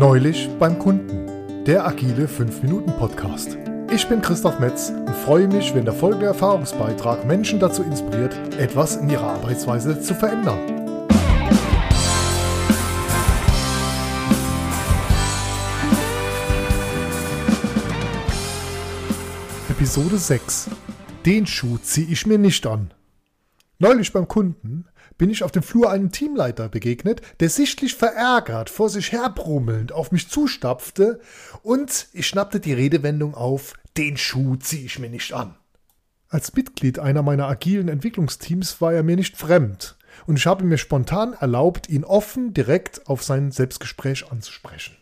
Neulich beim Kunden, der agile 5-Minuten-Podcast. Ich bin Christoph Metz und freue mich, wenn der folgende Erfahrungsbeitrag Menschen dazu inspiriert, etwas in ihrer Arbeitsweise zu verändern. Episode 6. Den Schuh ziehe ich mir nicht an. Neulich beim Kunden bin ich auf dem Flur einem Teamleiter begegnet, der sichtlich verärgert vor sich herbrummelnd auf mich zustapfte und ich schnappte die Redewendung auf, den Schuh ziehe ich mir nicht an. Als Mitglied einer meiner agilen Entwicklungsteams war er mir nicht fremd und ich habe mir spontan erlaubt, ihn offen direkt auf sein Selbstgespräch anzusprechen.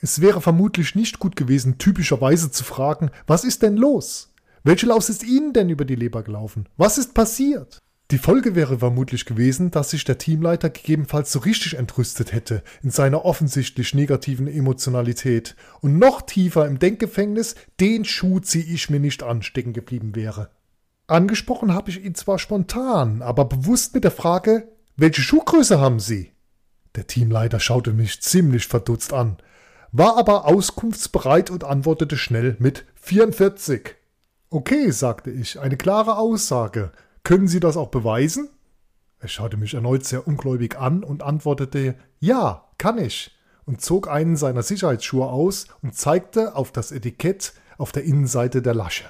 Es wäre vermutlich nicht gut gewesen, typischerweise zu fragen, was ist denn los? Welche Laus ist Ihnen denn über die Leber gelaufen? Was ist passiert? Die Folge wäre vermutlich gewesen, dass sich der Teamleiter gegebenenfalls so richtig entrüstet hätte in seiner offensichtlich negativen Emotionalität und noch tiefer im Denkgefängnis den Schuh zieh ich mir nicht an stecken geblieben wäre. Angesprochen habe ich ihn zwar spontan, aber bewusst mit der Frage, welche Schuhgröße haben Sie? Der Teamleiter schaute mich ziemlich verdutzt an, war aber auskunftsbereit und antwortete schnell mit 44. Okay, sagte ich, eine klare Aussage. Können Sie das auch beweisen? Er schaute mich erneut sehr ungläubig an und antwortete Ja, kann ich, und zog einen seiner Sicherheitsschuhe aus und zeigte auf das Etikett auf der Innenseite der Lasche.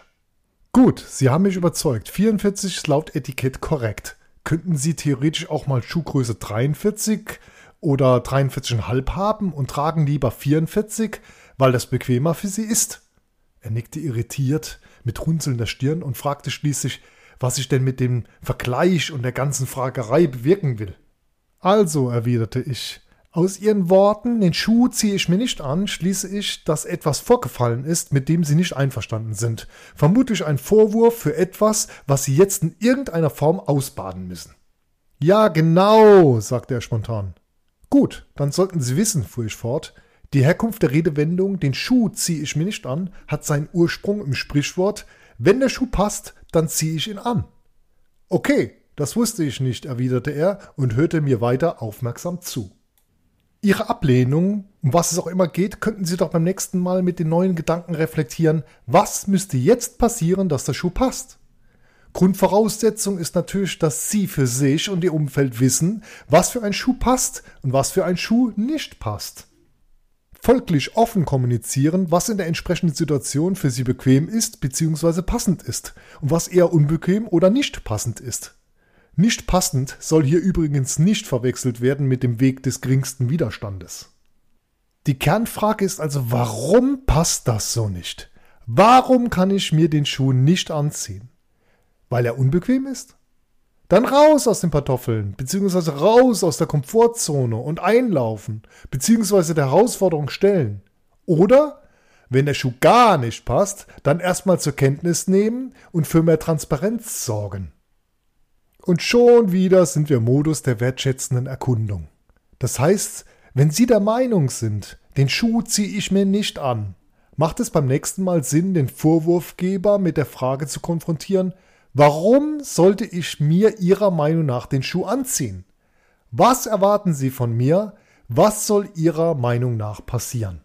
Gut, Sie haben mich überzeugt. 44 ist laut Etikett korrekt. Könnten Sie theoretisch auch mal Schuhgröße 43 oder 43,5 haben und tragen lieber 44, weil das bequemer für Sie ist? Er nickte irritiert mit runzelnder Stirn und fragte schließlich, was ich denn mit dem Vergleich und der ganzen Fragerei bewirken will. Also, erwiderte ich, aus Ihren Worten, den Schuh ziehe ich mir nicht an, schließe ich, dass etwas vorgefallen ist, mit dem Sie nicht einverstanden sind. Vermutlich ein Vorwurf für etwas, was Sie jetzt in irgendeiner Form ausbaden müssen. Ja, genau, sagte er spontan. Gut, dann sollten Sie wissen, fuhr ich fort, die Herkunft der Redewendung, den Schuh ziehe ich mir nicht an, hat seinen Ursprung im Sprichwort, wenn der Schuh passt, dann ziehe ich ihn an. Okay, das wusste ich nicht, erwiderte er und hörte mir weiter aufmerksam zu. Ihre Ablehnung, um was es auch immer geht, könnten Sie doch beim nächsten Mal mit den neuen Gedanken reflektieren, was müsste jetzt passieren, dass der Schuh passt? Grundvoraussetzung ist natürlich, dass Sie für sich und Ihr Umfeld wissen, was für ein Schuh passt und was für ein Schuh nicht passt folglich offen kommunizieren, was in der entsprechenden Situation für sie bequem ist bzw. passend ist und was eher unbequem oder nicht passend ist. Nicht passend soll hier übrigens nicht verwechselt werden mit dem Weg des geringsten Widerstandes. Die Kernfrage ist also, warum passt das so nicht? Warum kann ich mir den Schuh nicht anziehen? Weil er unbequem ist? Dann raus aus den Kartoffeln, beziehungsweise raus aus der Komfortzone und einlaufen, beziehungsweise der Herausforderung stellen. Oder, wenn der Schuh gar nicht passt, dann erstmal zur Kenntnis nehmen und für mehr Transparenz sorgen. Und schon wieder sind wir im Modus der wertschätzenden Erkundung. Das heißt, wenn Sie der Meinung sind, den Schuh ziehe ich mir nicht an, macht es beim nächsten Mal Sinn, den Vorwurfgeber mit der Frage zu konfrontieren, Warum sollte ich mir Ihrer Meinung nach den Schuh anziehen? Was erwarten Sie von mir? Was soll Ihrer Meinung nach passieren?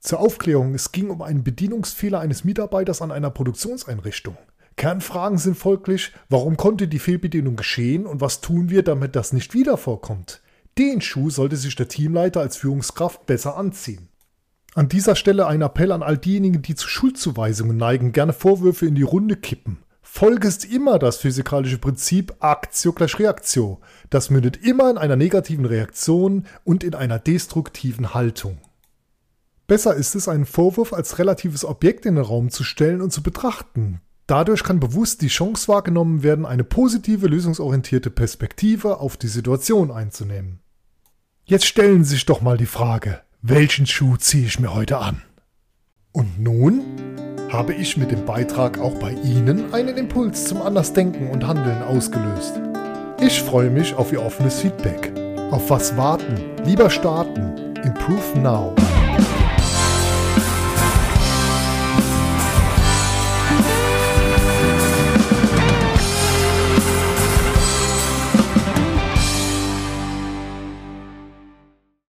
Zur Aufklärung, es ging um einen Bedienungsfehler eines Mitarbeiters an einer Produktionseinrichtung. Kernfragen sind folglich, warum konnte die Fehlbedienung geschehen und was tun wir, damit das nicht wieder vorkommt? Den Schuh sollte sich der Teamleiter als Führungskraft besser anziehen. An dieser Stelle ein Appell an all diejenigen, die zu Schuldzuweisungen neigen, gerne Vorwürfe in die Runde kippen. Folge ist immer das physikalische Prinzip Aktio gleich Reaktio. Das mündet immer in einer negativen Reaktion und in einer destruktiven Haltung. Besser ist es, einen Vorwurf als relatives Objekt in den Raum zu stellen und zu betrachten. Dadurch kann bewusst die Chance wahrgenommen werden, eine positive, lösungsorientierte Perspektive auf die Situation einzunehmen. Jetzt stellen Sie sich doch mal die Frage, welchen Schuh ziehe ich mir heute an? Und nun? Habe ich mit dem Beitrag auch bei Ihnen einen Impuls zum Andersdenken und Handeln ausgelöst. Ich freue mich auf Ihr offenes Feedback. Auf was warten? Lieber starten. Improve now.